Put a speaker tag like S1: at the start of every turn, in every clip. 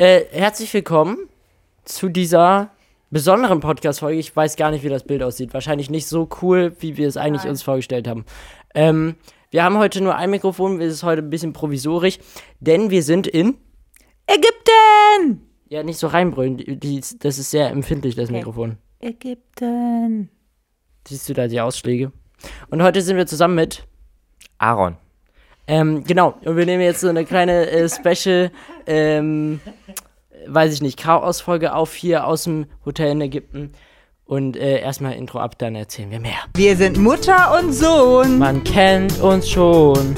S1: Äh, herzlich willkommen zu dieser besonderen Podcast-Folge. Ich weiß gar nicht, wie das Bild aussieht. Wahrscheinlich nicht so cool, wie wir es eigentlich
S2: Nein.
S1: uns vorgestellt haben. Ähm, wir haben heute nur ein Mikrofon, es ist heute ein bisschen provisorisch, denn wir sind in.
S2: Ägypten!
S1: Ja, nicht so reinbrüllen, die, die, das ist sehr empfindlich, das. Mikrofon.
S2: Ägypten.
S1: Siehst du da die Ausschläge? Und heute sind wir zusammen mit.
S3: Aaron.
S1: Ähm, genau, und wir nehmen jetzt so eine kleine äh, Special, ähm, weiß ich nicht, Chaos-Folge auf hier aus dem Hotel in Ägypten. Und äh, erstmal Intro ab, dann erzählen wir mehr.
S2: Wir sind Mutter und Sohn.
S1: Man kennt uns schon.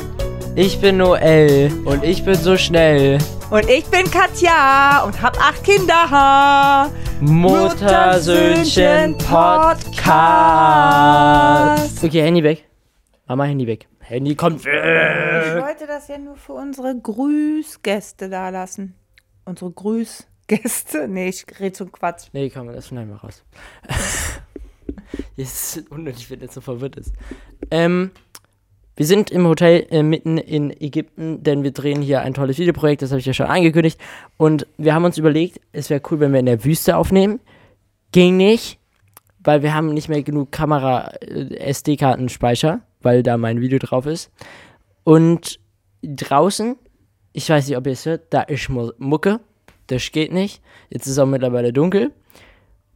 S1: Ich bin Noel und ich bin so schnell.
S2: Und ich bin Katja und hab acht Kinder.
S1: Muttersöhnchen Podcast. Okay, Handy weg. Mama, Handy weg. Handy kommt weg.
S2: Ich wollte das ja nur für unsere Grüßgäste da lassen. Unsere Grüßgäste? Nee, ich rede zum Quatsch.
S1: Nee, komm, das schneiden wir raus. Jetzt ist es unnötig, wenn der so verwirrt ist. Ähm, wir sind im Hotel äh, mitten in Ägypten, denn wir drehen hier ein tolles Videoprojekt, das habe ich ja schon angekündigt. Und wir haben uns überlegt, es wäre cool, wenn wir in der Wüste aufnehmen. Ging nicht, weil wir haben nicht mehr genug Kamera-SD-Kartenspeicher, weil da mein Video drauf ist. Und draußen, ich weiß nicht, ob ihr es hört, da ist Mu- Mucke. Das geht nicht. Jetzt ist auch mittlerweile dunkel.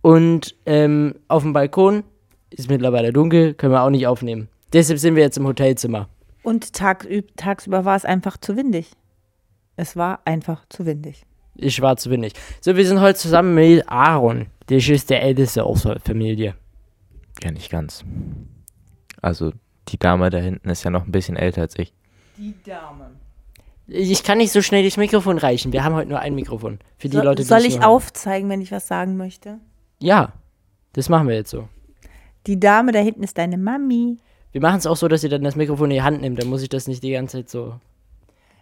S1: Und ähm, auf dem Balkon ist mittlerweile dunkel, können wir auch nicht aufnehmen. Deshalb sind wir jetzt im Hotelzimmer.
S2: Und tagsüb tagsüber war es einfach zu windig. Es war einfach zu windig.
S1: Ich war zu wenig. So, wir sind heute zusammen mit Aaron. Der ist der Älteste aus der Familie.
S3: Ja, nicht ganz. Also, die Dame da hinten ist ja noch ein bisschen älter als ich.
S2: Die Dame.
S1: Ich kann nicht so schnell das Mikrofon reichen. Wir haben heute nur ein Mikrofon. Für die
S2: So,
S1: Leute, die
S2: soll ich aufzeigen, wenn ich was sagen möchte?
S1: Ja, das machen wir jetzt so.
S2: Die Dame da hinten ist deine Mami.
S1: Wir machen es auch so, dass ihr dann das Mikrofon in die Hand nimmt. Dann muss ich das nicht die ganze Zeit so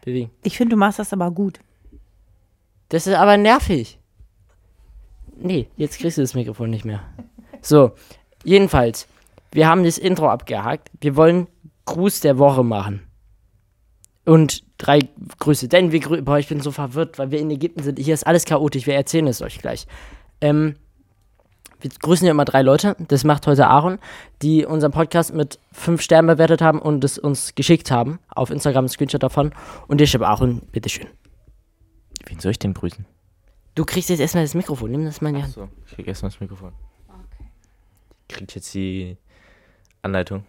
S1: bewegen.
S2: Ich finde, du machst das aber gut.
S1: Das ist aber nervig. Nee, jetzt kriegst du das Mikrofon nicht mehr. So, jedenfalls, wir haben das Intro abgehakt. Wir wollen Gruß der Woche machen. Und drei Grüße. Denn wir grü Boah, ich bin so verwirrt, weil wir in Ägypten sind. Hier ist alles chaotisch. Wir erzählen es euch gleich. Ähm, wir grüßen ja immer drei Leute. Das macht heute Aaron, die unseren Podcast mit fünf Sternen bewertet haben und es uns geschickt haben. Auf Instagram ein Screenshot davon. Und ich habe Aaron, bitteschön.
S3: Wen soll ich denn grüßen?
S1: Du kriegst jetzt erstmal das Mikrofon. Nimm das mal in die Hand.
S3: So, ich krieg erstmal das Mikrofon. Kriegt jetzt die Anleitung.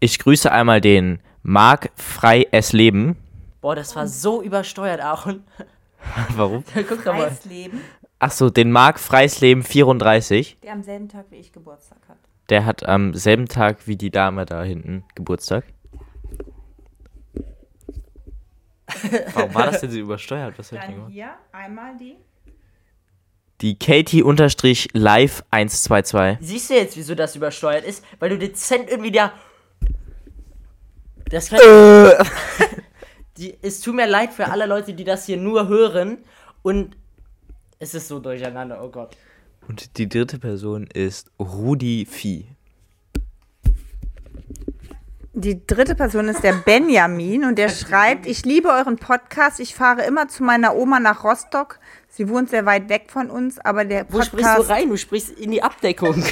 S3: Ich grüße einmal den Marc Frei Es Leben.
S1: Boah, das war so übersteuert, Aaron.
S3: Warum?
S1: Guck doch mal.
S2: Leben,
S3: Ach so, den Marc Freies Leben 34.
S2: der am selben Tag wie ich Geburtstag hat.
S3: Der hat am selben Tag wie die Dame da hinten Geburtstag. Warum war das denn so übersteuert? Was
S2: Dann
S3: gemacht?
S2: hier einmal die.
S3: Die Katie-Live 122.
S1: Siehst du jetzt, wieso das übersteuert ist? Weil du dezent irgendwie da. Das kann. die, es tut mir leid für alle Leute, die das hier nur hören. Und es ist so durcheinander, oh Gott.
S3: Und die dritte Person ist Rudi Vieh.
S2: Die dritte Person ist der Benjamin und der schreibt, ich liebe euren Podcast, ich fahre immer zu meiner Oma nach Rostock. Sie wohnt sehr weit weg von uns, aber der
S1: Wo sprichst du
S2: Podcast...
S1: rein? Du sprichst in die Abdeckung.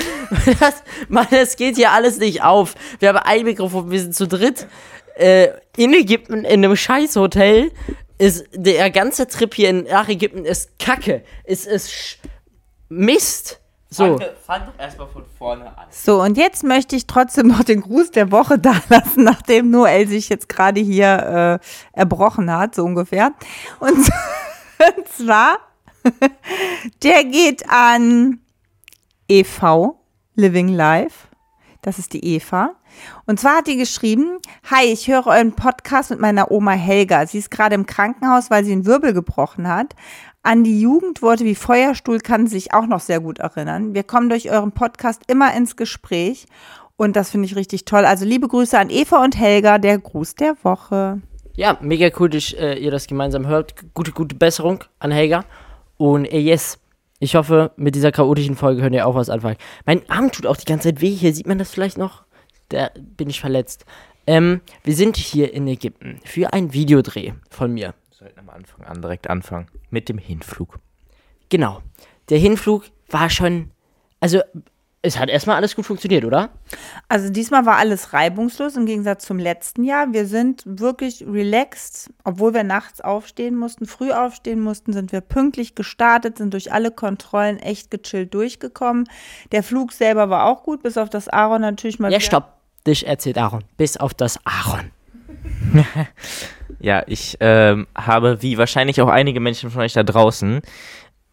S1: das, Mann, das geht hier alles nicht auf. Wir haben ein Mikrofon, wir sind zu dritt. Äh, in Ägypten, in einem Scheißhotel, ist der ganze Trip hier in, nach Ägypten ist Kacke. Es ist Mist. So.
S3: fang doch erstmal von vorne an.
S2: So, und jetzt möchte ich trotzdem noch den Gruß der Woche da lassen, nachdem Noel sich jetzt gerade hier äh, erbrochen hat, so ungefähr. Und, und zwar, der geht an EV, Living Life. Das ist die Eva. Und zwar hat die geschrieben, Hi, ich höre euren Podcast mit meiner Oma Helga. Sie ist gerade im Krankenhaus, weil sie einen Wirbel gebrochen hat. An die Jugendworte wie Feuerstuhl kann sich auch noch sehr gut erinnern. Wir kommen durch euren Podcast immer ins Gespräch und das finde ich richtig toll. Also liebe Grüße an Eva und Helga, der Gruß der Woche.
S1: Ja, mega cool, dass äh, ihr das gemeinsam hört. Gute, gute Besserung an Helga. Und äh, yes, ich hoffe, mit dieser chaotischen Folge könnt ihr auch was anfangen. Mein Arm tut auch die ganze Zeit weh. Hier sieht man das vielleicht noch. Da bin ich verletzt. Ähm, wir sind hier in Ägypten für einen Videodreh von mir.
S3: Sollten am Anfang an direkt anfangen. Mit dem Hinflug.
S1: Genau. Der Hinflug war schon. Also, es hat erstmal alles gut funktioniert, oder?
S2: Also diesmal war alles reibungslos im Gegensatz zum letzten Jahr. Wir sind wirklich relaxed, obwohl wir nachts aufstehen mussten, früh aufstehen mussten, sind wir pünktlich gestartet, sind durch alle Kontrollen echt gechillt durchgekommen. Der Flug selber war auch gut, bis auf das Aaron natürlich mal
S1: Ja, stopp. Dich erzählt Aaron. Bis auf das Aaron.
S3: Ja, ich ähm, habe, wie wahrscheinlich auch einige Menschen von euch da draußen,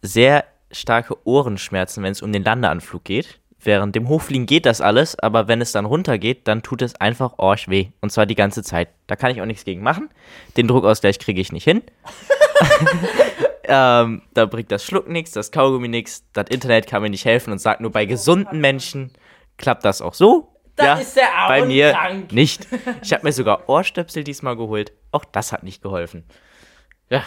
S3: sehr starke Ohrenschmerzen, wenn es um den Landeanflug geht. Während dem Hochfliegen geht das alles, aber wenn es dann runtergeht, dann tut es einfach orsch weh. Und zwar die ganze Zeit. Da kann ich auch nichts gegen machen. Den Druckausgleich kriege ich nicht hin. ähm, da bringt das Schluck nichts, das Kaugummi nichts, das Internet kann mir nicht helfen und sagt nur, bei gesunden Menschen klappt das auch so.
S1: Da
S3: ja,
S1: ist der Aaron
S3: bei mir
S1: krank.
S3: nicht. Ich habe mir sogar Ohrstöpsel diesmal geholt. Auch das hat nicht geholfen. Ja,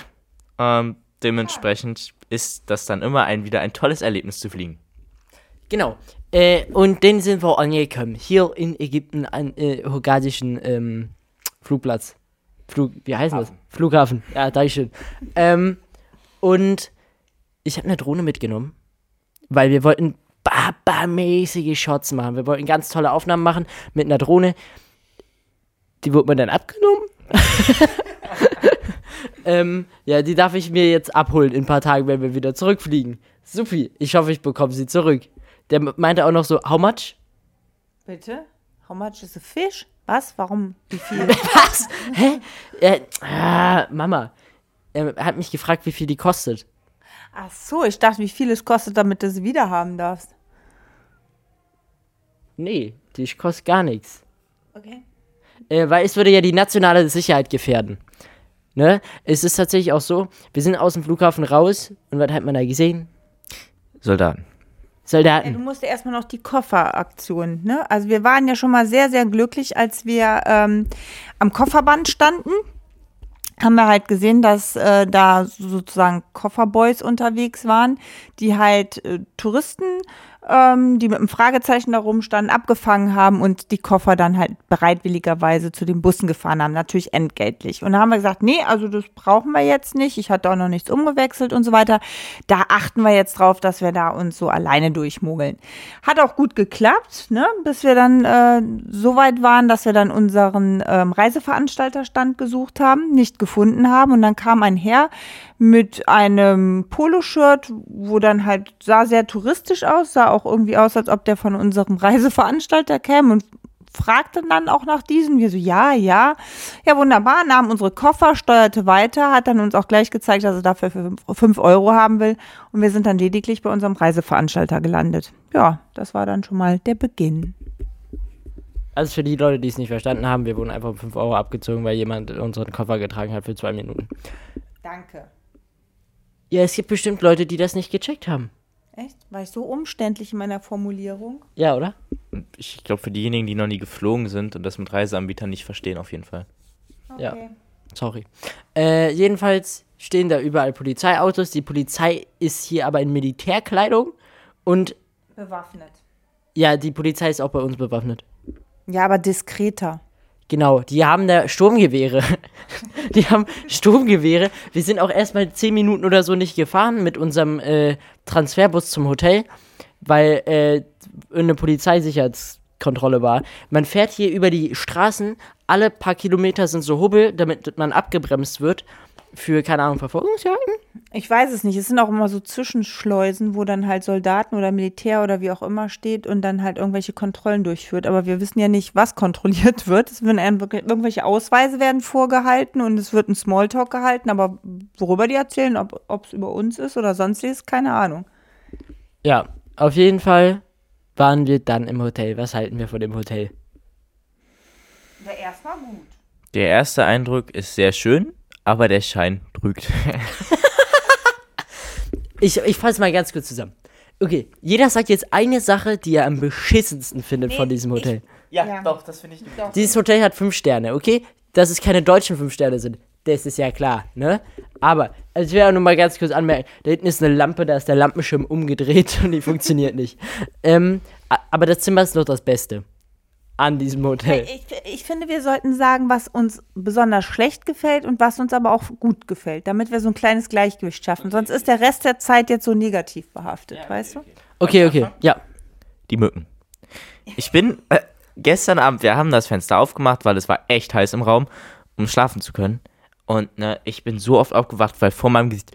S3: ähm, dementsprechend ist das dann immer ein, wieder ein tolles Erlebnis zu fliegen.
S1: Genau. Äh, und dann sind wir angekommen. Hier in Ägypten an äh, Hogadischen ähm, Flugplatz. Flug, wie heißt das? Flughafen. Ja, Dankeschön. ähm, und ich habe eine Drohne mitgenommen, weil wir wollten Baba-mäßige Shots machen. Wir wollten ganz tolle Aufnahmen machen mit einer Drohne. Die wurde mir dann abgenommen. ähm, ja, die darf ich mir jetzt abholen in ein paar Tagen, wenn wir wieder zurückfliegen. Supi, ich hoffe, ich bekomme sie zurück. Der meinte auch noch so, how much?
S2: Bitte? How much is a fish? Was? Warum? Wie viel?
S1: Was? Hä? Äh, ah, Mama. Er hat mich gefragt, wie viel die kostet.
S2: Ach so, ich dachte, wie viel es kostet, damit du es wieder haben darfst.
S1: Nee, die kostet gar nichts.
S2: Okay.
S1: Äh, weil es würde ja die nationale Sicherheit gefährden. Ne? Es ist tatsächlich auch so, wir sind aus dem Flughafen raus und was hat man da gesehen?
S3: Soldaten.
S2: Ja, du
S1: Soldaten.
S2: musst erstmal noch die Kofferaktion, ne? Also wir waren ja schon mal sehr, sehr glücklich, als wir ähm, am Kofferband standen. Haben wir halt gesehen, dass äh, da sozusagen Kofferboys unterwegs waren, die halt äh, Touristen, ähm, die mit einem Fragezeichen da rumstanden, abgefangen haben und die Koffer dann halt bereitwilligerweise zu den Bussen gefahren haben, natürlich entgeltlich. Und da haben wir gesagt, nee, also das brauchen wir jetzt nicht. Ich hatte auch noch nichts umgewechselt und so weiter. Da achten wir jetzt drauf, dass wir da uns so alleine durchmogeln. Hat auch gut geklappt, ne? bis wir dann äh, so weit waren, dass wir dann unseren ähm, Reiseveranstalterstand gesucht haben, nicht gefunden haben. Und dann kam ein Herr mit einem Poloshirt, wo dann halt sah sehr touristisch aus, sah auch irgendwie aus, als ob der von unserem Reiseveranstalter käme und fragte dann auch nach diesem. Wir so, ja, ja. Ja, wunderbar, nahm unsere Koffer, steuerte weiter, hat dann uns auch gleich gezeigt, dass er dafür für 5 Euro haben will. Und wir sind dann lediglich bei unserem Reiseveranstalter gelandet. Ja, das war dann schon mal der Beginn.
S1: Also für die Leute, die es nicht verstanden haben, wir wurden einfach um 5 Euro abgezogen, weil jemand unseren Koffer getragen hat für zwei Minuten.
S2: Danke.
S1: Ja, es gibt bestimmt Leute, die das nicht gecheckt haben.
S2: Echt? War ich so umständlich in meiner Formulierung?
S1: Ja, oder?
S3: Ich glaube, für diejenigen, die noch nie geflogen sind und das mit Reiseanbietern nicht verstehen, auf jeden Fall.
S1: Ja. Sorry. Äh, jedenfalls stehen da überall Polizeiautos. Die Polizei ist hier aber in Militärkleidung. Und
S2: Bewaffnet.
S1: ja, die Polizei ist auch bei uns bewaffnet.
S2: Ja, aber diskreter.
S1: Genau, die haben da Sturmgewehre. die haben Sturmgewehre. Wir sind auch erstmal zehn Minuten oder so nicht gefahren mit unserem äh, Transferbus zum Hotel, weil äh, eine Polizeisicherheitskontrolle war. Man fährt hier über die Straßen, alle paar Kilometer sind so Hubbel, damit man abgebremst wird für, keine Ahnung, Verfolgungsjagden.
S2: Ich weiß es nicht. Es sind auch immer so Zwischenschleusen, wo dann halt Soldaten oder Militär oder wie auch immer steht und dann halt irgendwelche Kontrollen durchführt. Aber wir wissen ja nicht, was kontrolliert wird. Es werden einem wirklich- irgendwelche Ausweise werden vorgehalten und es wird ein Smalltalk gehalten. Aber worüber die erzählen, ob es über uns ist oder sonstiges, keine Ahnung.
S1: Ja, auf jeden Fall waren wir dann im Hotel. Was halten wir von dem Hotel?
S2: Ja, erstmal gut.
S3: Der erste Eindruck ist sehr schön, aber der Schein trügt.
S1: Ich, ich fasse mal ganz kurz zusammen. Okay, jeder sagt jetzt eine Sache, die er am beschissensten findet von diesem Hotel.
S2: Ja.
S3: doch, das finde ich nicht.
S1: Dieses Hotel hat fünf Sterne, okay? Dass es keine deutschen fünf Sterne sind, das ist ja klar, ne? Aber, also ich will auch nur mal ganz kurz anmerken, da hinten ist eine Lampe, da ist der Lampenschirm umgedreht und die funktioniert nicht. Ähm, aber das Zimmer ist noch das Beste. An diesem Hotel.
S2: Ich, ich finde, wir sollten sagen, was uns besonders schlecht gefällt und was uns aber auch gut gefällt, damit wir so ein kleines Gleichgewicht schaffen. Sonst ist der Rest der Zeit jetzt so negativ behaftet, weißt du?
S1: Okay, okay, ja.
S3: Die Mücken. Ich bin äh, gestern Abend, wir haben das Fenster aufgemacht, weil es war echt heiß im Raum, um schlafen zu können. Und ne, ich bin so oft aufgewacht, weil vor meinem Gesicht.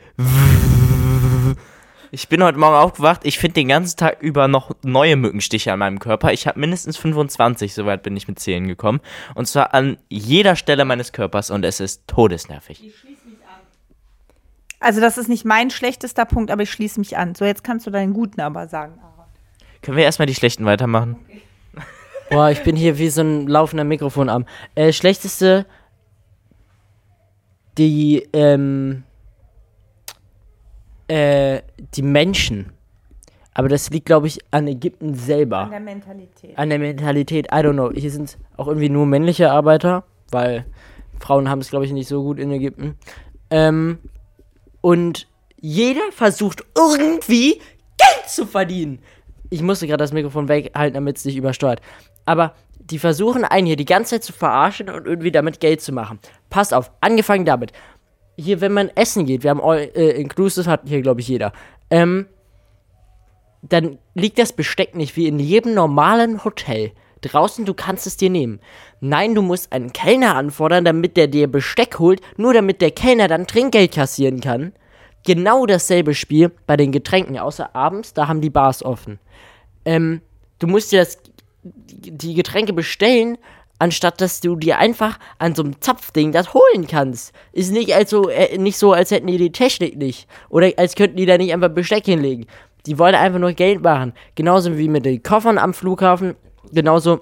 S3: Ich bin heute Morgen aufgewacht. Ich finde den ganzen Tag über noch neue Mückenstiche an meinem Körper. Ich habe mindestens 25, soweit bin ich mit Zählen gekommen. Und zwar an jeder Stelle meines Körpers und es ist todesnervig.
S2: Also, das ist nicht mein schlechtester Punkt, aber ich schließe mich an. So, jetzt kannst du deinen guten aber sagen. Aaron.
S3: Können wir erstmal die schlechten weitermachen?
S1: Boah, ich bin hier wie so ein laufender Mikrofonarm. Äh, schlechteste, die, ähm, äh, die Menschen. Aber das liegt, glaube ich, an Ägypten selber.
S2: An der Mentalität.
S1: An der Mentalität, I don't know. Hier sind auch irgendwie nur männliche Arbeiter, weil Frauen haben es, glaube ich, nicht so gut in Ägypten. Ähm, und jeder versucht irgendwie Geld zu verdienen. Ich musste gerade das Mikrofon weghalten, damit es nicht übersteuert. Aber die versuchen einen hier die ganze Zeit zu verarschen und irgendwie damit Geld zu machen. Passt auf, angefangen damit. Hier, wenn man essen geht, wir haben all, äh, Inclusive, hat hier, glaube ich, jeder. Ähm, dann liegt das Besteck nicht wie in jedem normalen Hotel. Draußen, du kannst es dir nehmen. Nein, du musst einen Kellner anfordern, damit der dir Besteck holt, nur damit der Kellner dann Trinkgeld kassieren kann. Genau dasselbe Spiel bei den Getränken, außer abends, da haben die Bars offen. Ähm, du musst dir das, die Getränke bestellen, anstatt dass du dir einfach an so einem Zapfding das holen kannst. Ist nicht, also, äh, nicht so, als hätten die die Technik nicht. Oder als könnten die da nicht einfach Besteck hinlegen. Die wollen einfach nur Geld machen. Genauso wie mit den Koffern am Flughafen. Genauso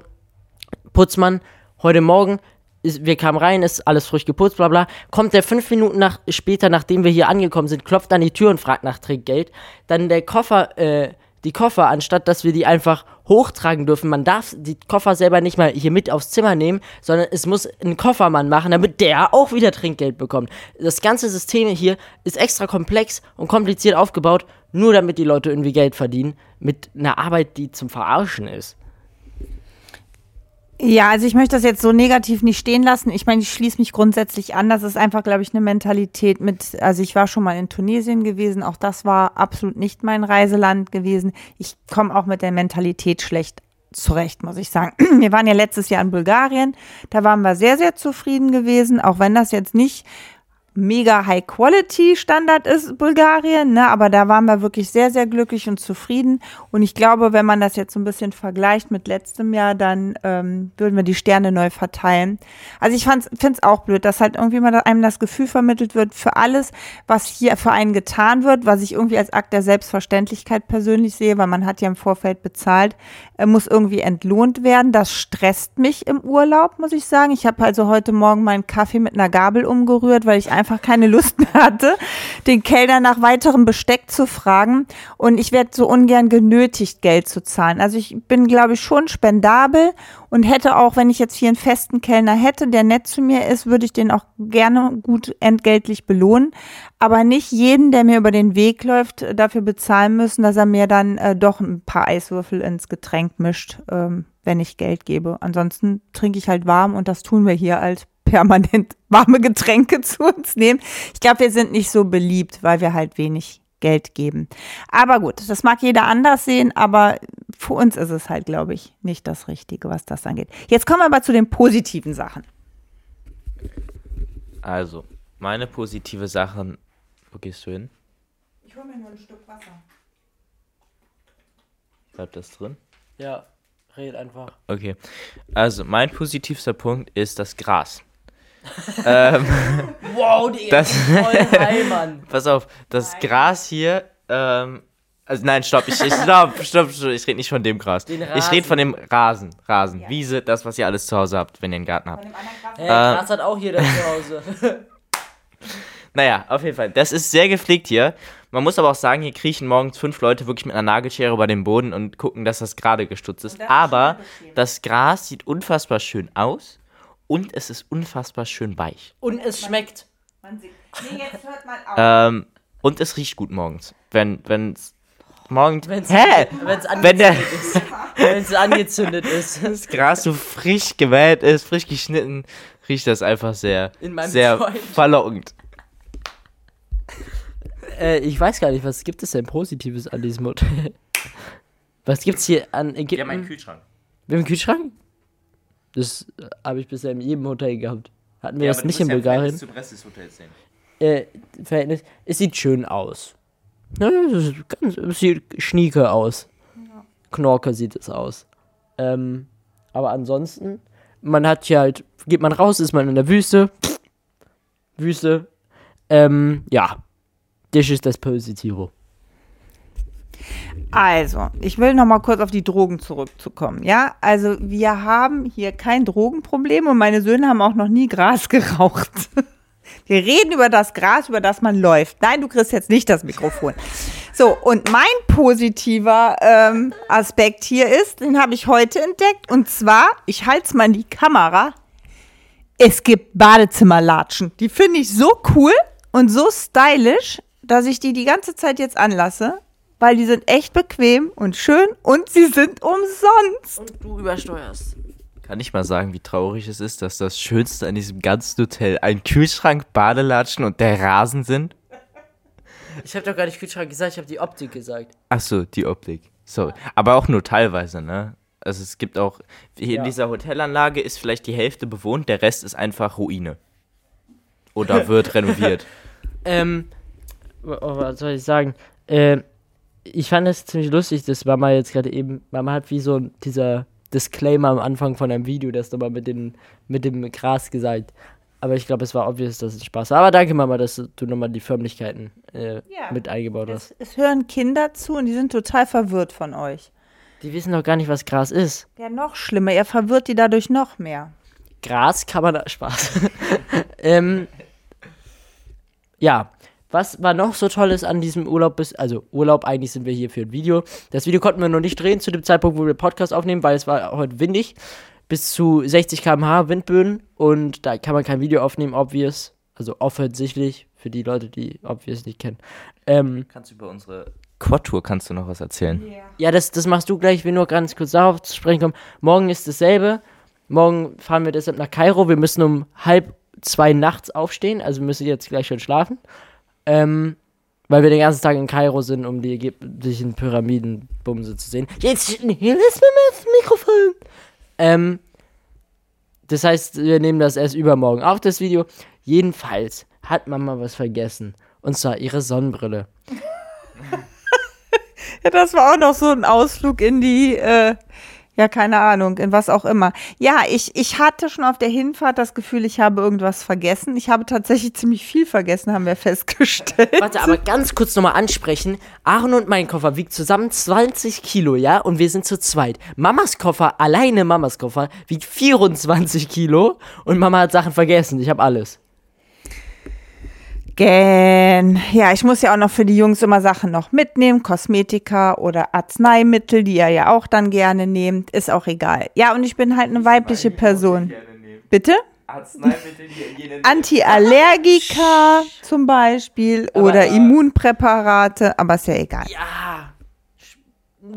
S1: Putzmann. Heute Morgen, ist, wir kamen rein, ist alles frisch geputzt, bla bla. Kommt der fünf Minuten nach, später, nachdem wir hier angekommen sind, klopft an die Tür und fragt nach Trinkgeld. Dann der Koffer, äh, die Koffer, anstatt dass wir die einfach hochtragen dürfen. Man darf die Koffer selber nicht mal hier mit aufs Zimmer nehmen, sondern es muss ein Koffermann machen, damit der auch wieder Trinkgeld bekommt. Das ganze System hier ist extra komplex und kompliziert aufgebaut, nur damit die Leute irgendwie Geld verdienen mit einer Arbeit, die zum Verarschen ist.
S2: Ja, also ich möchte das jetzt so negativ nicht stehen lassen. Ich meine, ich schließe mich grundsätzlich an. Das ist einfach, glaube ich, eine Mentalität mit, also ich war schon mal in Tunesien gewesen, auch das war absolut nicht mein Reiseland gewesen. Ich komme auch mit der Mentalität schlecht zurecht, muss ich sagen. Wir waren ja letztes Jahr in Bulgarien, da waren wir sehr, sehr zufrieden gewesen, auch wenn das jetzt nicht mega High-Quality-Standard ist Bulgarien, ne? aber da waren wir wirklich sehr, sehr glücklich und zufrieden. Und ich glaube, wenn man das jetzt so ein bisschen vergleicht mit letztem Jahr, dann ähm, würden wir die Sterne neu verteilen. Also ich finde es auch blöd, dass halt irgendwie mal einem das Gefühl vermittelt wird, für alles, was hier für einen getan wird, was ich irgendwie als Akt der Selbstverständlichkeit persönlich sehe, weil man hat ja im Vorfeld bezahlt, äh, muss irgendwie entlohnt werden. Das stresst mich im Urlaub, muss ich sagen. Ich habe also heute Morgen meinen Kaffee mit einer Gabel umgerührt, weil ich einfach keine Lust mehr hatte, den Kellner nach weiterem Besteck zu fragen. Und ich werde so ungern genötigt, Geld zu zahlen. Also ich bin, glaube ich, schon spendabel und hätte auch, wenn ich jetzt hier einen festen Kellner hätte, der nett zu mir ist, würde ich den auch gerne gut entgeltlich belohnen. Aber nicht jeden, der mir über den Weg läuft, dafür bezahlen müssen, dass er mir dann äh, doch ein paar Eiswürfel ins Getränk mischt, ähm, wenn ich Geld gebe. Ansonsten trinke ich halt warm und das tun wir hier als permanent warme Getränke zu uns nehmen. Ich glaube, wir sind nicht so beliebt, weil wir halt wenig Geld geben. Aber gut, das mag jeder anders sehen, aber für uns ist es halt, glaube ich, nicht das Richtige, was das angeht. Jetzt kommen wir aber zu den positiven Sachen.
S3: Also, meine positive Sachen. Wo gehst du hin?
S2: Ich hole mir nur ein Stück Wasser.
S3: Bleibt das drin?
S1: Ja, red einfach.
S3: Okay. Also, mein positivster Punkt ist das Gras. ähm,
S1: Wow, Digga,
S3: Das-
S1: voll heil, Mann.
S3: pass auf, das Gras hier, ähm, also nein, stopp, ich, ich stopp, stopp, stopp, ich rede nicht von dem Gras. Ich rede von dem Rasen, Rasen,
S2: Ja.
S3: Wiese, das, was ihr alles zu Hause habt, wenn ihr einen Garten habt.
S1: Hey,
S3: Äh,
S1: Gras hat auch jeder zu Hause.
S3: Naja, auf jeden Fall. Das ist sehr gepflegt hier. Man muss aber auch sagen, hier kriechen morgens fünf Leute wirklich mit einer Nagelschere über den Boden und gucken, dass das gerade gestutzt ist. Aber das Gras sieht unfassbar schön aus und es ist unfassbar schön weich.
S1: Und es schmeckt.
S2: Man sieht. Nee, jetzt hört mal auf.
S3: Ähm, und es riecht gut morgens. Wenn, wenn's, morgen.
S1: Wenn's,
S3: Hä?
S1: Wenn's
S3: Wenn der
S1: angezündet ist. Wenn's angezündet ist.
S3: das Gras so frisch gemäht ist, frisch geschnitten, riecht das einfach sehr,
S1: In meinem
S3: sehr
S1: Zeug.
S3: verlockend.
S1: Äh, ich weiß gar nicht, was gibt es denn Positives an diesem Hotel? Was gibt's hier an Ägypten?
S3: Kühlschrank.
S1: Wir haben einen Kühlschrank? Das äh, habe ich bisher in jedem Hotel gehabt. Hatten wir das nicht in Bulgarien? Äh, Verhältnis. Es sieht schön aus. Ne, es, ist ganz, es sieht schnieke aus. Knorke sieht es aus. Ähm, aber ansonsten, man hat hier halt, geht man raus, ist man in der Wüste. Wüste. Ähm, ja. Das ist das Positive.
S2: Also, ich will noch mal kurz auf die Drogen zurückzukommen. Ja, also wir haben hier kein Drogenproblem und meine Söhne haben auch noch nie Gras geraucht. Wir reden über das Gras, über das man läuft. Nein, du kriegst jetzt nicht das Mikrofon. So, und mein positiver ähm, Aspekt hier ist, den habe ich heute entdeckt. Und zwar, ich halte es mal in die Kamera. Es gibt Badezimmerlatschen. Die finde ich so cool und so stylisch, dass ich die die ganze Zeit jetzt anlasse, weil die sind echt bequem und schön und sie sind umsonst.
S1: Und du übersteuerst.
S3: Kann ich mal sagen, wie traurig es ist, dass das Schönste an diesem ganzen Hotel ein Kühlschrank, Badelatschen und der Rasen sind?
S1: Ich habe doch gar nicht Kühlschrank gesagt, ich habe die Optik gesagt.
S3: Achso, die Optik. Sorry. Aber auch nur teilweise, ne? Also es gibt auch, hier
S1: Ja.
S3: in dieser Hotelanlage ist vielleicht die Hälfte bewohnt, der Rest ist einfach Ruine. Oder wird renoviert.
S1: Ähm, oh, was soll ich sagen? Ähm, ich fand es ziemlich lustig, dass Mama jetzt gerade eben, Mama hat wie so dieser Disclaimer am Anfang von einem Video, das nochmal mit, den, mit dem Gras gesagt. Aber ich glaube, es war obvious, dass es Spaß war. Aber danke, Mama, dass du nochmal die Förmlichkeiten äh,
S2: Ja.
S1: mit eingebaut hast.
S2: Es, es hören Kinder zu und die sind total verwirrt von euch.
S1: Die wissen doch gar nicht, was Gras ist.
S2: Ja, noch schlimmer, ihr verwirrt die dadurch noch mehr.
S1: Gras kann man da Spaß. ähm, ja, was war noch so Tolles an diesem Urlaub? Bis, also Urlaub, eigentlich sind wir hier für ein Video. Das Video konnten wir noch nicht drehen zu dem Zeitpunkt, wo wir Podcast aufnehmen, weil es war heute windig. Bis zu 60 km/h Windböen und da kann man kein Video aufnehmen, obvious. Also offensichtlich, für die Leute, die obvious nicht kennen. Ähm,
S3: Kannst du über unsere Quad-Tour kannst du noch was erzählen?
S1: ja, das, das machst du gleich. Ich will nur ganz kurz darauf zu sprechen kommen. Morgen ist dasselbe. Morgen fahren wir deshalb nach Kairo. Wir müssen um halb zwei nachts aufstehen. Also wir müssen jetzt gleich schon schlafen. Ähm, weil wir den ganzen Tag in Kairo sind, um die ägyptischen Pyramidenbumse zu sehen. Jetzt hier ist mir das Mikrofon. Ähm, das heißt, wir nehmen das erst übermorgen auf, das Video. Jedenfalls hat Mama was vergessen. Und zwar ihre Sonnenbrille.
S2: Ja, das war auch noch so ein Ausflug in die, äh, ja, keine Ahnung, in was auch immer. Ja, ich, ich hatte schon auf der Hinfahrt das Gefühl, ich habe irgendwas vergessen. Ich habe tatsächlich ziemlich viel vergessen, haben wir festgestellt.
S1: Warte, aber ganz kurz nochmal ansprechen. Aaron und mein Koffer wiegt zusammen 20 Kilo, ja? Und wir sind zu zweit. Mamas Koffer, alleine Mamas Koffer, wiegt 24 Kilo. Und Mama hat Sachen vergessen. Ich habe alles.
S2: Gen. Ja, ich muss ja auch noch für die Jungs immer Sachen noch mitnehmen, Kosmetika oder Arzneimittel, die ihr ja auch dann gerne nehmt, ist auch egal. Ja, und ich bin halt eine weibliche Person. Bitte? Antiallergika zum Beispiel oder Immunpräparate, aber ist ja egal.
S1: Ja.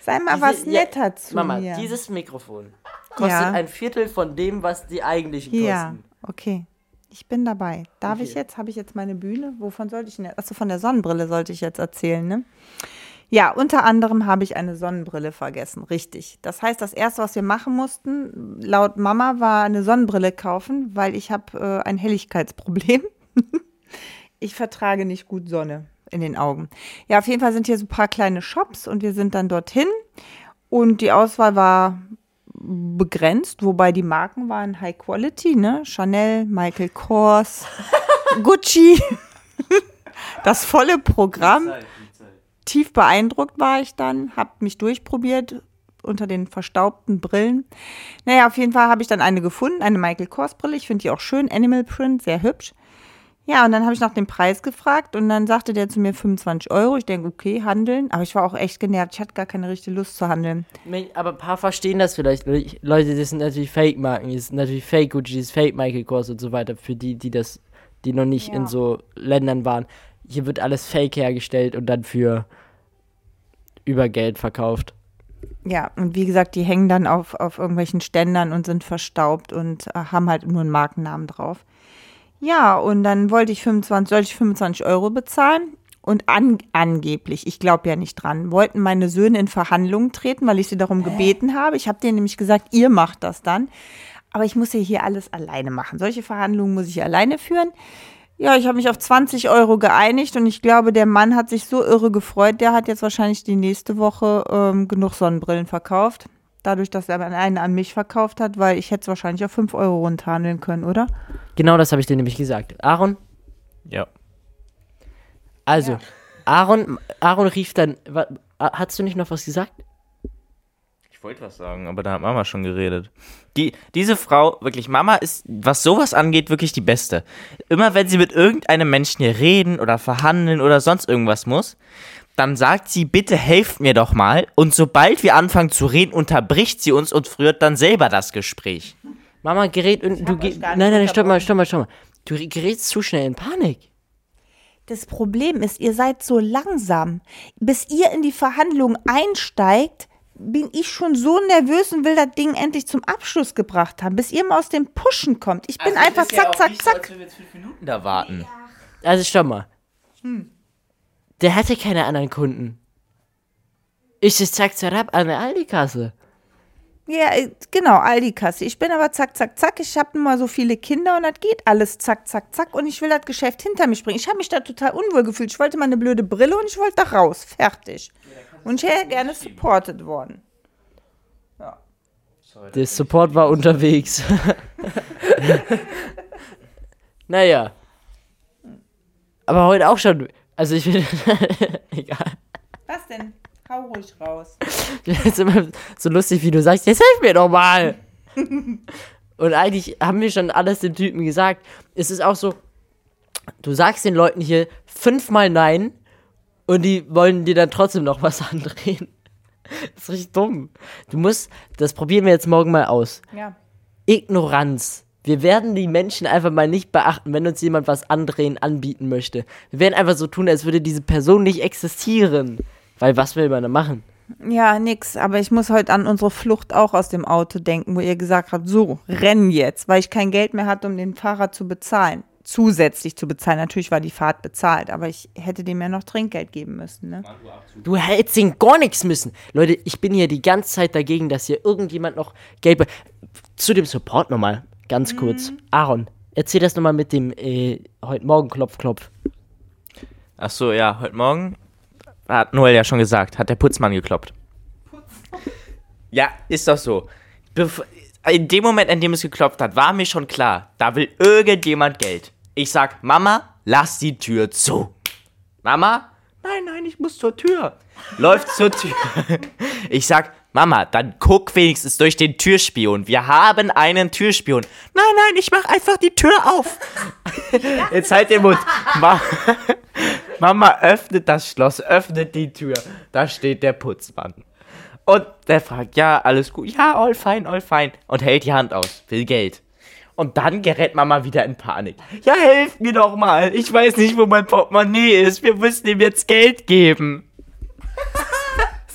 S2: Sei mal
S1: Diese-
S2: was
S1: ja,
S2: netter zu
S1: Mama,
S2: mir.
S1: dieses Mikrofon kostet
S2: Ja.
S1: ein Viertel von dem, was die eigentlichen
S2: Ja,
S1: kosten.
S2: Okay. Ich bin dabei. Darf
S1: Okay.
S2: ich jetzt? Habe ich jetzt meine Bühne? Wovon sollte ich denn? Achso, von der Sonnenbrille sollte ich jetzt erzählen, ne? Ja, unter anderem habe ich eine Sonnenbrille vergessen. Richtig. Das heißt, das erste, was wir machen mussten, laut Mama, war eine Sonnenbrille kaufen, weil ich habe äh, ein Helligkeitsproblem. ich vertrage nicht gut Sonne in den Augen. Ja, auf jeden Fall sind hier so ein paar kleine Shops und wir sind dann dorthin. Und die Auswahl war begrenzt, wobei die Marken waren High Quality, ne? Chanel, Michael Kors, Gucci. Das volle Programm. Tief beeindruckt war ich dann, habe mich durchprobiert unter den verstaubten Brillen. Naja, auf jeden Fall habe ich dann eine gefunden, eine Michael Kors Brille. Ich finde die auch schön, Animal Print, sehr hübsch. Ja, und dann habe ich nach dem Preis gefragt und dann sagte der zu mir 25 Euro. Ich denke, okay, handeln. Aber ich war auch echt genervt. Ich hatte gar keine richtige Lust zu handeln.
S1: Aber ein paar verstehen das vielleicht. Leute, das sind natürlich Fake-Marken. Das sind natürlich Fake Gucci, das ist Fake Michael Kors und so weiter. Für die, die das, die noch nicht
S2: Ja.
S1: in so Ländern waren. hier wird alles fake hergestellt und dann für Übergeld verkauft.
S2: Ja, und wie gesagt, die hängen dann auf, auf irgendwelchen Ständern und sind verstaubt und äh, haben halt nur einen Markennamen drauf. Ja, und dann wollte ich 25, sollte ich 25 Euro bezahlen. Und an, angeblich, ich glaube ja nicht dran, wollten meine Söhne in Verhandlungen treten, weil ich sie darum gebeten habe. Ich habe denen nämlich gesagt, ihr macht das dann. Aber ich muss ja hier alles alleine machen. Solche Verhandlungen muss ich alleine führen. Ja, ich habe mich auf 20 Euro geeinigt und ich glaube, der Mann hat sich so irre gefreut. Der hat jetzt wahrscheinlich die nächste Woche ähm, genug Sonnenbrillen verkauft. Dadurch, dass er einen an mich verkauft hat, weil ich hätte es wahrscheinlich auf 5 Euro runterhandeln können, oder?
S1: Genau das habe ich dir nämlich gesagt. Aaron,
S3: Ja.
S1: also,
S2: Ja.
S1: Aaron, Aaron rief dann, wa, hast du nicht noch was gesagt?
S3: Ich wollte was sagen, aber da hat Mama schon geredet. Die, diese Frau, wirklich, Mama ist, was sowas angeht, wirklich die Beste. Immer wenn sie mit irgendeinem Menschen hier reden oder verhandeln oder sonst irgendwas muss, dann sagt sie, bitte helft mir doch mal. Und sobald wir anfangen zu reden, unterbricht sie uns und führt dann selber das Gespräch.
S1: Mama gerät und du
S2: hab
S1: ge
S2: euch gar
S1: Nein,
S2: nicht
S1: nein, stopp mal, stopp mal, stopp mal. Du gerätst zu schnell in Panik.
S2: Das Problem ist, ihr seid so langsam. Bis ihr in die Verhandlungen einsteigt, bin ich schon so nervös und will das Ding endlich zum Abschluss gebracht haben. Bis ihr mal aus dem Pushen kommt. Ich bin einfach zack, zack, zack.
S3: wir jetzt fünf Minuten da warten.
S1: Also stopp mal. Der hatte keine anderen Kunden. Ich ist zack, zack, ab an der Aldi-Kasse.
S2: Ja, äh, genau, Aldi-Kasse. Ich bin aber zack, zack, zack. Ich habe nun mal so viele Kinder und das geht alles zack, zack, zack. Und ich will das Geschäft hinter mich bringen. Ich habe mich da total unwohl gefühlt. Ich wollte mal eine blöde Brille und ich wollte da raus. Fertig. Und ich wäre gerne supported worden.
S1: Der Support war unterwegs. naja. Aber heute auch schon. Also ich will. Egal.
S2: Was denn? Hau ruhig raus.
S1: Das ist immer so lustig, wie du sagst, jetzt hilf mir doch mal. Und eigentlich haben wir schon alles dem Typen gesagt. Es ist auch so, du sagst den Leuten hier fünfmal Nein und die wollen dir dann trotzdem noch was andrehen. Das ist richtig dumm. Du musst, das probieren wir jetzt morgen mal aus.
S2: Ja.
S1: Ignoranz. Wir werden die Menschen einfach mal nicht beachten, wenn uns jemand was andrehen, anbieten möchte. Wir werden einfach so tun, als würde diese Person nicht existieren. Weil was will man da machen?
S2: Ja, nix. Aber ich muss heute an unsere Flucht auch aus dem Auto denken, wo ihr gesagt habt, so, renn jetzt, weil ich kein Geld mehr hatte, um den Fahrer zu bezahlen. Zusätzlich zu bezahlen. Natürlich war die Fahrt bezahlt, aber ich hätte dem ja noch Trinkgeld geben müssen, ne?
S1: Du hättest ihnen gar nichts müssen. Leute, ich bin hier die ganze Zeit dagegen, dass hier irgendjemand noch Geld. Zu dem Support nochmal, ganz kurz. Aaron, erzähl das nochmal mit dem äh, heute Morgen Klopf, Klopf.
S3: Ach so, ja, heute Morgen hat Noel ja schon gesagt, hat der Putzmann gekloppt. Ja, ist doch so. Bef in dem Moment, in dem es geklopft hat, war mir schon klar, da will irgendjemand Geld. Ich sag, Mama, lass die Tür zu. Mama, nein, nein, ich muss zur Tür. Läuft zur Tür. Ich sag, Mama, dann guck wenigstens durch den Türspion. Wir haben einen Türspion. Nein, nein, ich mach einfach die Tür auf. Jetzt halt den Mund. Ma Mama öffnet das Schloss, öffnet die Tür. Da steht der Putzmann. Und der fragt, ja, alles gut. Ja, all fine, all fine. Und hält die Hand aus, will Geld. Und dann gerät Mama wieder in Panik. Ja, helft mir doch mal. Ich weiß nicht, wo mein Portemonnaie ist. Wir müssen ihm jetzt Geld geben.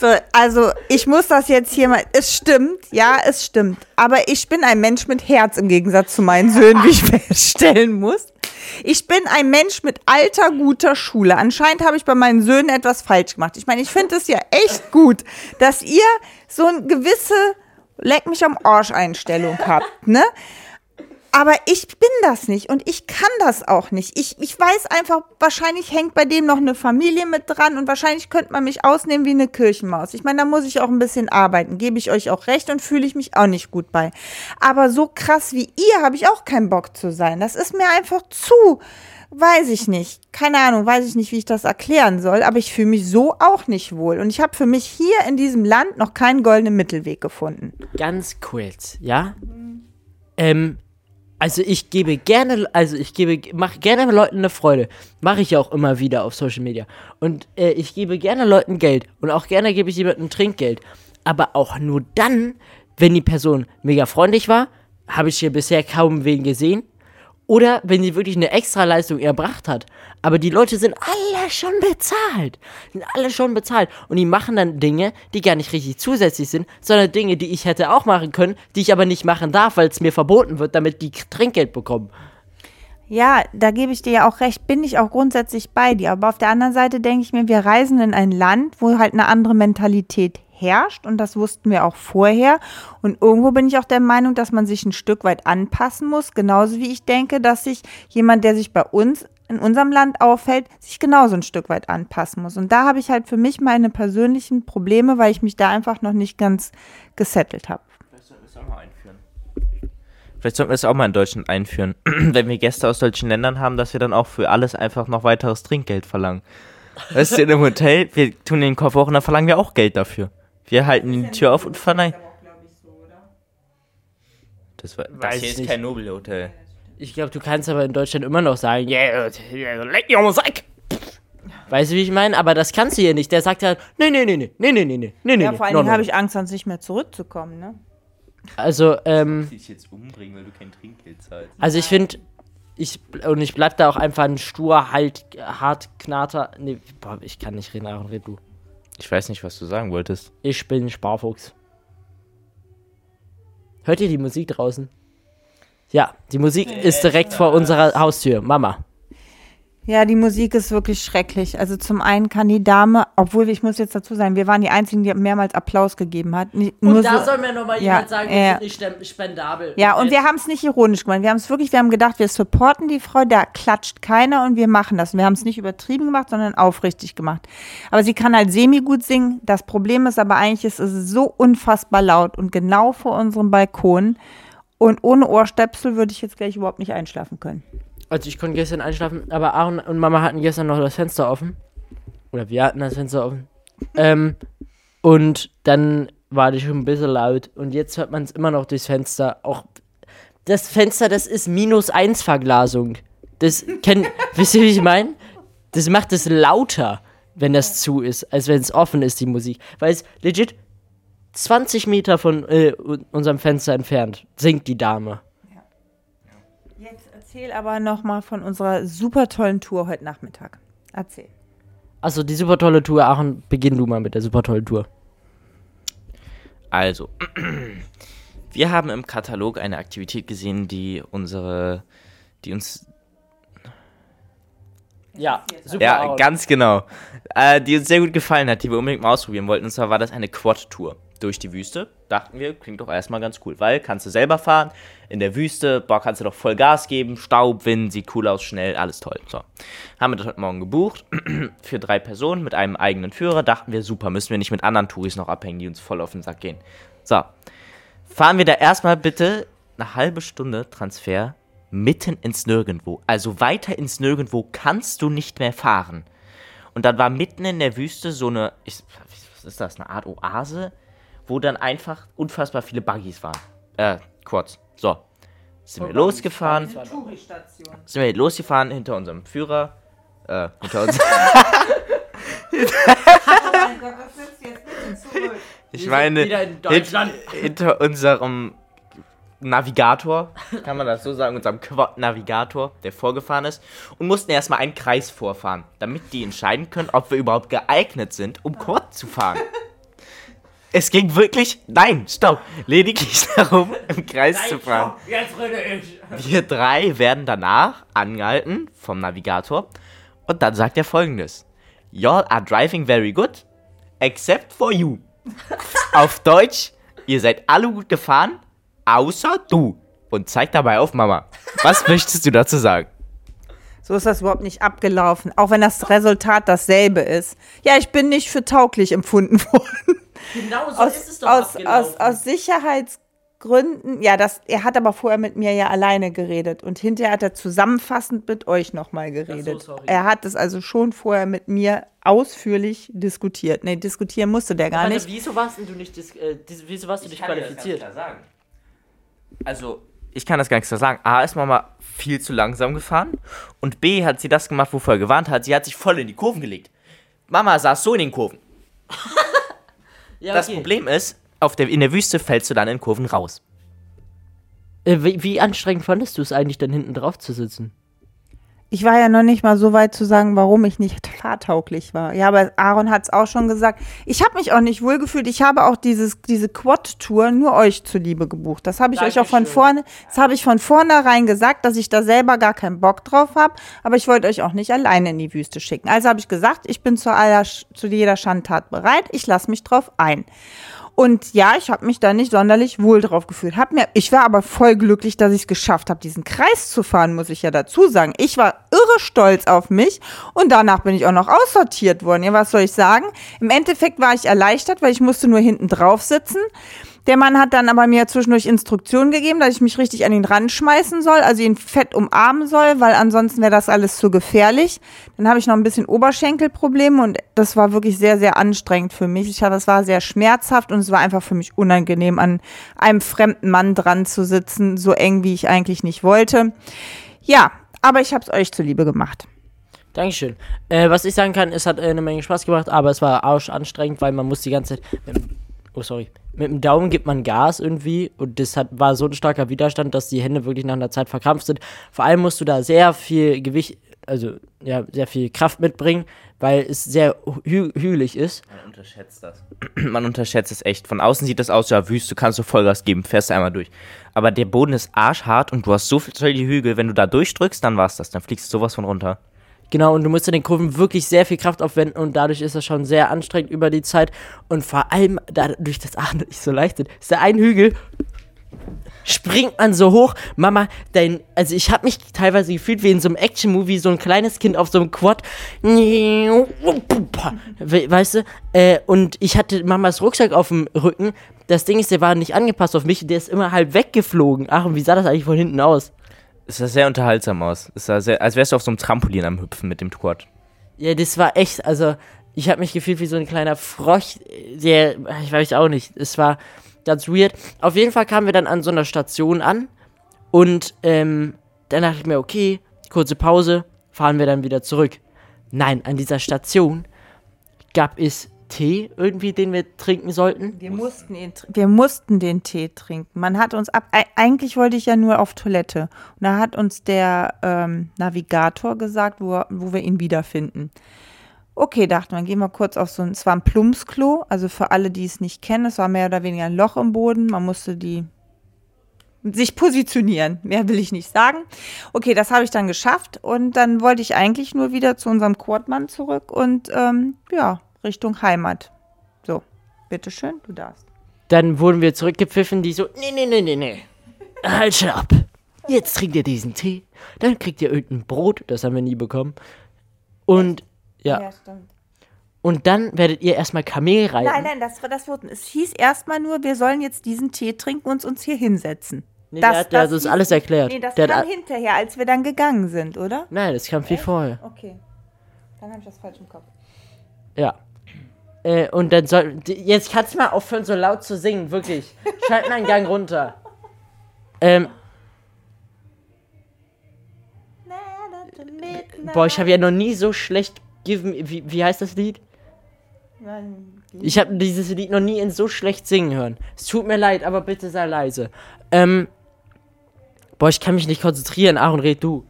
S2: So, also ich muss das jetzt hier mal. Es stimmt, ja, es stimmt. Aber ich bin ein Mensch mit Herz im Gegensatz zu meinen Söhnen, wie ich feststellen muss. Ich bin ein Mensch mit alter, guter Schule. Anscheinend habe ich bei meinen Söhnen etwas falsch gemacht. Ich meine, ich finde es ja echt gut, dass ihr so eine gewisse Leck mich am Arsch-Einstellung habt, ne? Aber ich bin das nicht und ich kann das auch nicht. Ich, ich weiß einfach, wahrscheinlich hängt bei dem noch eine Familie mit dran und wahrscheinlich könnte man mich ausnehmen wie eine Kirchenmaus. Ich meine, da muss ich auch ein bisschen arbeiten, gebe ich euch auch recht und fühle ich mich auch nicht gut bei. Aber so krass wie ihr habe ich auch keinen Bock zu sein. Das ist mir einfach zu, weiß ich nicht. Keine Ahnung, weiß ich nicht, wie ich das erklären soll, aber ich fühle mich so auch nicht wohl. Und ich habe für mich hier in diesem Land noch keinen goldenen Mittelweg gefunden.
S1: Ganz kurz, ja? Ähm, also ich gebe gerne, also ich gebe, mache gerne Leuten eine Freude. Mache ich ja auch immer wieder auf Social Media. Und äh, ich gebe gerne Leuten Geld. Und auch gerne gebe ich jemandem Trinkgeld. Aber auch nur dann, wenn die Person mega freundlich war, habe ich hier bisher kaum wen gesehen. Oder wenn sie wirklich eine Extraleistung erbracht hat. Aber die Leute sind alle schon bezahlt. Sind alle schon bezahlt. Und die machen dann Dinge, die gar nicht richtig zusätzlich sind, sondern Dinge, die ich hätte auch machen können, die ich aber nicht machen darf, weil es mir verboten wird, damit die Trinkgeld bekommen.
S2: Ja, da gebe ich dir ja auch recht, bin ich auch grundsätzlich bei dir. Aber auf der anderen Seite denke ich mir, wir reisen in ein Land, wo halt eine andere Mentalität herrscht und das wussten wir auch vorher. Und irgendwo bin ich auch der Meinung, dass man sich ein Stück weit anpassen muss, genauso wie ich denke, dass sich jemand, der sich bei uns in unserem Land aufhält, sich genauso ein Stück weit anpassen muss. Und da habe ich halt für mich meine persönlichen Probleme, weil ich mich da einfach noch nicht ganz gesettelt habe.
S3: Vielleicht sollten wir es auch mal in Deutschland einführen, wenn wir Gäste aus solchen Ländern haben, dass wir dann auch für alles einfach noch weiteres Trinkgeld verlangen. Weißt du, in einem Hotel, wir tun den Koffer hoch und dann verlangen wir auch Geld dafür. Wir halten die Tür auf und verleihen. Das, war, das
S1: Weiß
S3: hier ist
S1: nicht.
S3: kein Nobelhotel.
S1: Ich glaube, du kannst aber in Deutschland immer noch sagen, yeah, yeah, auf den Sack. Weißt du, wie ich meine? Aber das kannst du hier nicht. Der sagt ja, nee, nee, nee, nee, nee, nee, nee, nee, nee,
S2: Ja,
S1: nee,
S2: vor allen
S1: no,
S2: Dingen
S1: no.
S2: habe ich Angst, sonst nicht mehr zurückzukommen, ne?
S1: Also, ähm,
S3: dich jetzt umbringen, weil du kein Trinkgeld zahlst.
S1: also ich finde, ich, und ich bleib da auch einfach ein stur, halt, hart, knater, nee, boah, ich kann nicht reden, Aaron, red du.
S3: Ich weiß nicht, was du sagen wolltest.
S1: Ich bin Sparfuchs. Hört ihr die Musik draußen? Ja, die Musik ist direkt vor unserer Haustür. Mama.
S2: Ja, die Musik ist wirklich schrecklich. Also zum einen kann die Dame, obwohl ich muss jetzt dazu sagen, wir waren die Einzigen, die mehrmals Applaus gegeben hat. Nicht, nur so,
S1: mir nochmal
S2: Ja, äh,
S1: nicht spendabel.
S2: ja, und wir haben es nicht ironisch gemeint. Wir haben es wirklich, wir haben gedacht, wir supporten die Frau, da klatscht keiner und wir machen das. Und wir haben es nicht übertrieben gemacht, sondern aufrichtig gemacht. Aber sie kann halt semi-gut singen. Das Problem ist aber eigentlich, es ist so unfassbar laut und genau vor unserem Balkon. Und ohne Ohrstöpsel würde ich jetzt gleich überhaupt nicht einschlafen können.
S1: Also ich konnte gestern einschlafen, aber Aaron und Mama hatten gestern noch das Fenster offen. Oder wir hatten das Fenster offen. ähm, und dann war die schon ein bisschen laut. Und jetzt hört man es immer noch durchs Fenster. Auch das Fenster, das ist minus eins Verglasung. Das kennt, wisst ihr, wie ich meine? Das macht es lauter, wenn das zu ist, als wenn es offen ist, die Musik. Weil es legit 20 Meter von äh, unserem Fenster entfernt singt die Dame.
S2: Erzähl aber noch mal von unserer super tollen Tour heute Nachmittag. Erzähl.
S1: Also die super tolle Tour, Aaron, beginn du mal mit der super tollen Tour.
S3: Also, wir haben im Katalog eine Aktivität gesehen, die unsere, die uns,
S1: Ja, super.
S3: ja, ganz genau, äh, die uns sehr gut gefallen hat, die wir unbedingt mal ausprobieren wollten. Und zwar war das eine Quad-Tour durch die Wüste. Dachten wir, klingt doch erstmal ganz cool, weil kannst du selber fahren, in der Wüste, boah, kannst du doch voll Gas geben, Staub, Wind, sieht cool aus, schnell, alles toll. So, haben wir das heute Morgen gebucht für drei Personen mit einem eigenen Führer. Dachten wir, super, müssen wir nicht mit anderen Touris noch abhängen, die uns voll auf den Sack gehen. So, fahren wir da erstmal bitte eine halbe Stunde Transfer mitten ins Nirgendwo. Also weiter ins Nirgendwo kannst du nicht mehr fahren. Und dann war mitten in der Wüste so eine, ich, was ist das, eine Art Oase, wo dann einfach unfassbar viele Buggies waren. Äh, Quads. So. Sind wir losgefahren,
S2: Touristation.
S3: sind wir losgefahren hinter unserem Führer. Äh, hinter uns. Ich meine,
S1: sind wieder in Deutschland.
S3: hint- hinter unserem Navigator, kann man das so sagen, unserem Quad-Navigator, der vorgefahren ist, und mussten erstmal einen Kreis vorfahren, damit die entscheiden können, ob wir überhaupt geeignet sind, um Quad zu fahren. Es ging wirklich, nein, stopp, lediglich darum, im Kreis zu fahren.
S1: Jetzt rede ich.
S3: Wir drei werden danach angehalten vom Navigator und dann sagt er folgendes. Y'all are driving very good, except for you. auf Deutsch, ihr seid alle gut gefahren, außer du. Und zeigt dabei auf Mama. Was möchtest du dazu sagen?
S2: So ist das überhaupt nicht abgelaufen, auch wenn das Resultat dasselbe ist. Ja, ich bin nicht für tauglich empfunden worden.
S1: Genau so
S2: aus, aus, aus, aus Sicherheitsgründen, ja, das, er hat aber vorher mit mir ja alleine geredet und hinterher hat er zusammenfassend mit euch nochmal geredet.
S1: sorry.
S2: er hat es also schon vorher mit mir ausführlich diskutiert. Nee, diskutieren musste der gar nicht.
S1: Wieso warst denn du nicht, äh, wieso warst du nicht qualifiziert?
S3: sagen. Also, ich kann das gar nicht so sagen. A ist Mama viel zu langsam gefahren und B hat sie das gemacht, wovor er gewarnt hat. Sie hat sich voll in die Kurven gelegt. Mama saß so in den Kurven.
S1: Ja,
S3: Das
S1: okay.
S3: Problem ist, auf der, in der Wüste fällst du dann in Kurven raus.
S1: Äh, wie, wie anstrengend fandest du es eigentlich, dann hinten drauf zu sitzen?
S2: Ich war ja noch nicht mal so weit zu sagen, warum ich nicht fahrtauglich war. Ja, aber Aaron hat es auch schon gesagt. Ich habe mich auch nicht wohlgefühlt. Ich habe auch dieses, diese Quad-Tour nur euch zuliebe gebucht. Das habe ich euch auch von
S1: Dankeschön.
S2: vorne, das habe ich von vornherein gesagt, dass ich da selber gar keinen Bock drauf habe. Aber ich wollte euch auch nicht alleine in die Wüste schicken. Also habe ich gesagt, ich bin zu, aller, zu jeder Schandtat bereit. Ich lasse mich drauf ein. Und ja, ich habe mich da nicht sonderlich wohl drauf gefühlt. Hab mir, ich war aber voll glücklich, dass ich es geschafft habe, diesen Kreis zu fahren, muss ich ja dazu sagen. Ich war irre stolz auf mich und danach bin ich auch noch aussortiert worden. Ja, was soll ich sagen? Im Endeffekt war ich erleichtert, weil ich musste nur hinten drauf sitzen. Der Mann hat dann aber mir zwischendurch Instruktionen gegeben, dass ich mich richtig an ihn ranschmeißen soll, also ihn fett umarmen soll, weil ansonsten wäre das alles zu gefährlich. Dann habe ich noch ein bisschen Oberschenkelprobleme und das war wirklich sehr, sehr anstrengend für mich. Ich habe, es war sehr schmerzhaft und es war einfach für mich unangenehm, an einem fremden Mann dran zu sitzen, so eng wie ich eigentlich nicht wollte. Ja, aber ich habe es euch zuliebe gemacht.
S1: Dankeschön. Äh, was ich sagen kann, es hat äh, eine Menge Spaß gemacht, aber es war arsch anstrengend, weil man muss die ganze Zeit. Dem- oh, sorry. Mit dem Daumen gibt man Gas irgendwie und das hat, war so ein starker Widerstand, dass die Hände wirklich nach einer Zeit verkrampft sind. Vor allem musst du da sehr viel Gewicht, also ja, sehr viel Kraft mitbringen, weil es sehr hü hügelig ist.
S3: Man unterschätzt das. Man unterschätzt es echt. Von außen sieht das aus, ja, Wüste, kannst du Vollgas geben, fährst einmal durch. Aber der Boden ist arschhart und du hast so viel solche Hügel, wenn du da durchdrückst, dann war's das. Dann fliegst du sowas von runter.
S1: Genau, und du musst in den Kurven wirklich sehr viel Kraft aufwenden und dadurch ist das schon sehr anstrengend über die Zeit. Und vor allem dadurch, dass Arne nicht so leicht sind, ist der ein Hügel, springt man so hoch. Mama, dein, also ich habe mich teilweise gefühlt wie in so einem Action-Movie, so ein kleines Kind auf so einem Quad. We- Weißt du? Äh, und ich hatte Mamas Rucksack auf dem Rücken. Das Ding ist, der war nicht angepasst auf mich, der ist immer halb weggeflogen. Ach, und wie sah das eigentlich von hinten aus?
S3: Es sah sehr unterhaltsam aus. Es sah sehr, als wärst du auf so einem Trampolin am Hüpfen mit dem Quad.
S1: Ja, das war echt, also ich habe mich gefühlt wie so ein kleiner Frosch, der, ich weiß auch nicht, es war ganz weird. Auf jeden Fall kamen wir dann an so einer Station an und ähm, dann dachte ich mir, okay, kurze Pause, fahren wir dann wieder zurück. Nein, an dieser Station gab es Tee irgendwie, den wir trinken sollten.
S2: Wir mussten, ihn, wir mussten den Tee trinken. Man hat uns ab. ei- Eigentlich wollte ich ja nur auf Toilette. Und da hat uns der ähm, Navigator gesagt, wo, wo wir ihn wiederfinden. Okay, dachte man, gehen wir kurz auf so ein. Es war ein Plumpsklo. Also für alle, die es nicht kennen, es war mehr oder weniger ein Loch im Boden. Man musste die sich positionieren. Mehr will ich nicht sagen. Okay, das habe ich dann geschafft und dann wollte ich eigentlich nur wieder zu unserem Quadmann zurück und ähm, ja, Richtung Heimat. So, bitteschön, du darfst.
S1: Dann wurden wir zurückgepfiffen, die so, nee, nee, nee, nee, nee. Halt schon ab. Jetzt trinkt ihr diesen Tee, dann kriegt ihr irgendein Brot, das haben wir nie bekommen. Und, ja,
S2: stimmt.
S1: und dann werdet ihr erstmal Kamel reiten.
S2: Nein, nein, das, war- das wurde, es hieß erstmal nur, wir sollen jetzt diesen Tee trinken und uns hier hinsetzen.
S1: Nee, der hat, der hat uns
S2: hieß-
S1: alles erklärt.
S2: Nee, das
S1: der
S2: kam hinterher, als wir dann gegangen sind, oder?
S1: nein, das kam viel vorher.
S2: Okay. Dann habe ich das falsch im Kopf.
S1: Ja. Äh, und dann soll. Jetzt kannst du mal aufhören, so laut zu singen, wirklich. Schalt mal einen Gang runter. Ähm, boah, ich habe ja noch nie so schlecht. Give me, wie, wie heißt das Lied? Ich habe dieses Lied noch nie in so schlecht singen hören. Es tut mir leid, aber bitte sei leise. Ähm, boah, ich kann mich nicht konzentrieren. Aaron, red du.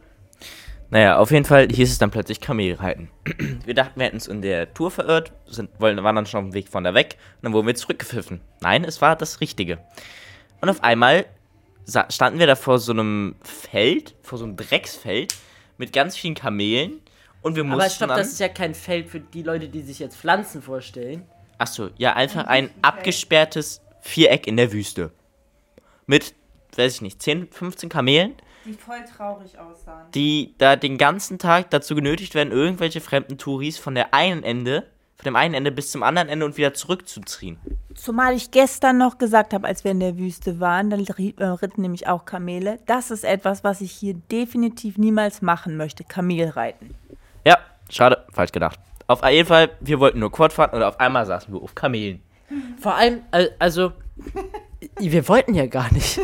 S3: Naja, auf jeden Fall hieß es dann plötzlich Kamelreiten. Wir dachten, wir hätten uns in der Tour verirrt, sind, wollen, waren dann schon auf dem Weg von da weg und dann wurden wir zurückgepfiffen. Nein, es war das Richtige. Und auf einmal standen wir da vor so einem Feld, vor so einem Drecksfeld mit ganz vielen Kamelen und wir mussten
S1: Aber stopp, das ist ja kein Feld für die Leute, die sich jetzt Pflanzen vorstellen.
S3: Achso, ja, einfach ein abgesperrtes Viereck in der Wüste. Mit, weiß ich nicht, 10, 15 Kamelen,
S2: Die voll traurig aussahen.
S3: die da den ganzen Tag dazu genötigt werden, irgendwelche fremden Touris von der einen Ende, von dem einen Ende bis zum anderen Ende und wieder zurückzuziehen.
S2: Zumal ich gestern noch gesagt habe, als wir in der Wüste waren, da ri- äh, ritten nämlich auch Kamele. Das ist etwas, was ich hier definitiv niemals machen möchte, Kamelreiten.
S3: Ja, schade, falsch gedacht. Auf jeden Fall, wir wollten nur Quad fahren und auf einmal saßen wir auf Kamelen.
S1: Vor allem, al- also, wir wollten ja gar nicht.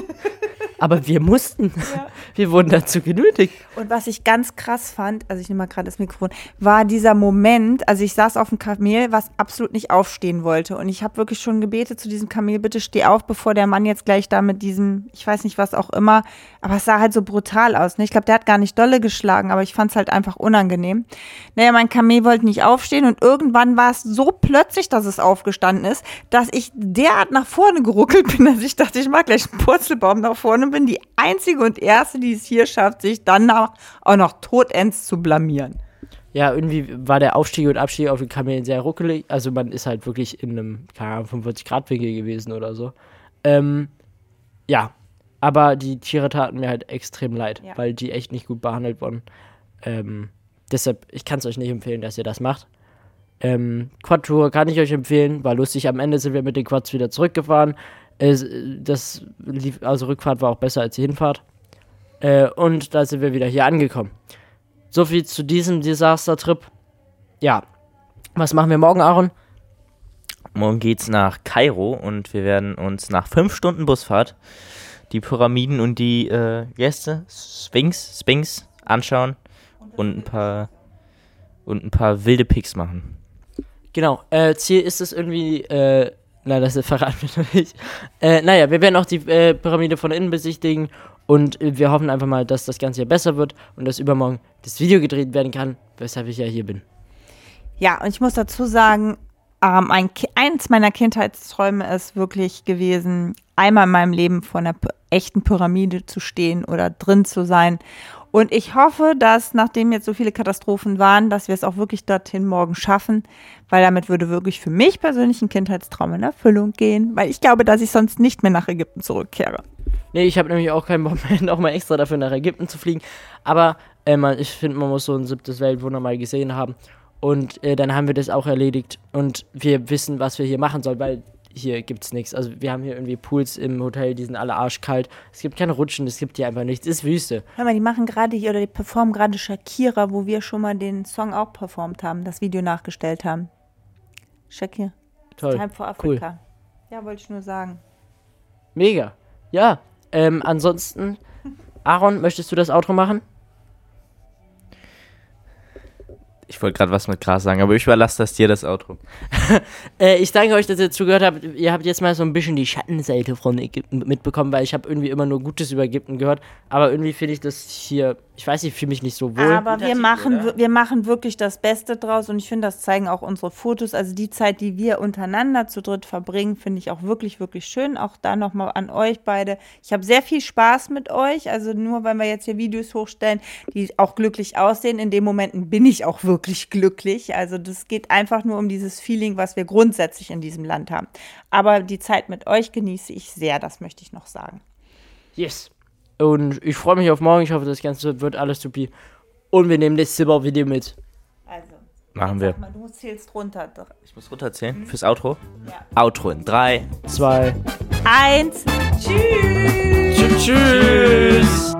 S1: Aber wir mussten.
S2: Ja.
S1: Wir wurden dazu genötigt.
S2: Und was ich ganz krass fand, also ich nehme mal gerade das Mikrofon, war dieser Moment, also ich saß auf dem Kamel, was absolut nicht aufstehen wollte. Und ich habe wirklich schon gebetet zu diesem Kamel, bitte steh auf, bevor der Mann jetzt gleich da mit diesem, ich weiß nicht was auch immer, aber es sah halt so brutal aus. Ne? Ich glaube, der hat gar nicht dolle geschlagen, aber ich fand es halt einfach unangenehm. Naja, mein Kamel wollte nicht aufstehen und irgendwann war es so plötzlich, dass es aufgestanden ist, dass ich derart nach vorne geruckelt bin, dass ich dachte, ich mag gleich einen Purzelbaum nach vorne und bin die einzige und erste, die es hier schafft, sich dann auch noch totends zu blamieren.
S1: Ja, irgendwie war der Aufstieg und Abstieg auf den Kamelen sehr ruckelig. Also man ist halt wirklich in einem, keine Ahnung, 45 Grad Winkel gewesen oder so. Ähm, ja, aber die Tiere taten mir halt extrem leid,
S2: Ja.
S1: weil die echt nicht gut behandelt wurden. Ähm, deshalb, ich kann es euch nicht empfehlen, dass ihr das macht. Ähm, Quad-Tour kann ich euch empfehlen, war lustig. Am Ende sind wir mit den Quads wieder zurückgefahren. Es, das lief, also Rückfahrt war auch besser als die Hinfahrt. Äh, und da sind wir wieder hier angekommen. So viel zu diesem Desaster-Trip. Ja. Was machen wir morgen, Aaron?
S3: Morgen geht's nach Kairo und wir werden uns nach fünf Stunden Busfahrt die Pyramiden und die äh, Gäste, Sphinx, Sphinx anschauen und ein paar und ein paar wilde Pics machen.
S1: Genau, äh, Ziel ist es irgendwie, äh, na, das verraten wir noch nicht. Äh, naja, wir werden auch die äh, Pyramide von innen besichtigen und äh, wir hoffen einfach mal, dass das Ganze hier besser wird und dass übermorgen das Video gedreht werden kann, weshalb ich ja hier bin.
S2: Ja, und ich muss dazu sagen, ähm, ein, eins meiner Kindheitsträume ist wirklich gewesen, einmal in meinem Leben vor einer echten Pyramide zu stehen oder drin zu sein. Und ich hoffe, dass nachdem jetzt so viele Katastrophen waren, dass wir es auch wirklich dorthin morgen schaffen, weil damit würde wirklich für mich persönlich ein Kindheitstraum in Erfüllung gehen, weil ich glaube, dass ich sonst nicht mehr nach Ägypten zurückkehre.
S1: Nee, ich habe nämlich auch keinen Bock mehr, nochmal extra dafür nach Ägypten zu fliegen. Aber äh, man, ich finde, man muss so ein siebtes Weltwunder mal gesehen haben. Und äh, dann haben wir das auch erledigt. Und wir wissen, was wir hier machen sollen, weil hier gibt's nichts. Also wir haben hier irgendwie Pools im Hotel, die sind alle arschkalt. Es gibt keine Rutschen, es gibt hier einfach nichts. Es ist Wüste.
S2: Hör mal, die machen gerade hier oder die performen gerade Shakira, wo wir schon mal den Song auch performt haben, das Video nachgestellt haben. Shakira.
S1: Toll.
S2: Time for Africa. Ja, wollte ich nur sagen.
S1: Mega. Ja. Ähm, ansonsten, Aaron, möchtest du das Outro machen?
S3: Ich wollte gerade was mit Gras sagen, aber ich überlasse das dir, das Outro.
S1: Äh, ich danke euch, dass ihr zugehört habt. Ihr habt jetzt mal so ein bisschen die Schattenseite von Ägypten mitbekommen, weil ich habe irgendwie immer nur Gutes über Ägypten gehört. Aber irgendwie finde ich das hier, ich weiß, ich fühle mich nicht so wohl.
S2: Aber
S3: Guter
S2: wir
S3: Titel,
S2: machen,
S3: oder?
S2: wir- wir machen wirklich das Beste draus und ich finde, das zeigen auch unsere Fotos. Also die Zeit, die wir untereinander zu dritt verbringen, finde ich auch wirklich, wirklich schön. Auch da nochmal an euch beide. Ich habe sehr viel Spaß mit euch. Also nur, wenn wir jetzt hier Videos hochstellen, die auch glücklich aussehen, in den Momenten bin ich auch wirklich glücklich. Also das geht einfach nur um dieses Feeling, was wir grundsätzlich in diesem Land haben. Aber die Zeit mit euch genieße ich sehr, das möchte ich noch sagen.
S1: Yes. Und ich freue mich auf morgen. Ich hoffe, das Ganze wird alles supi. Und wir nehmen das Silbervideo mit.
S2: Also,
S3: Machen wir.
S2: sag mal, du zählst runter.
S3: Ich muss runterzählen fürs Outro.
S2: Ja.
S3: Outro in 3.
S1: Zwei.
S2: Eins, tschüss.
S1: Tschüss.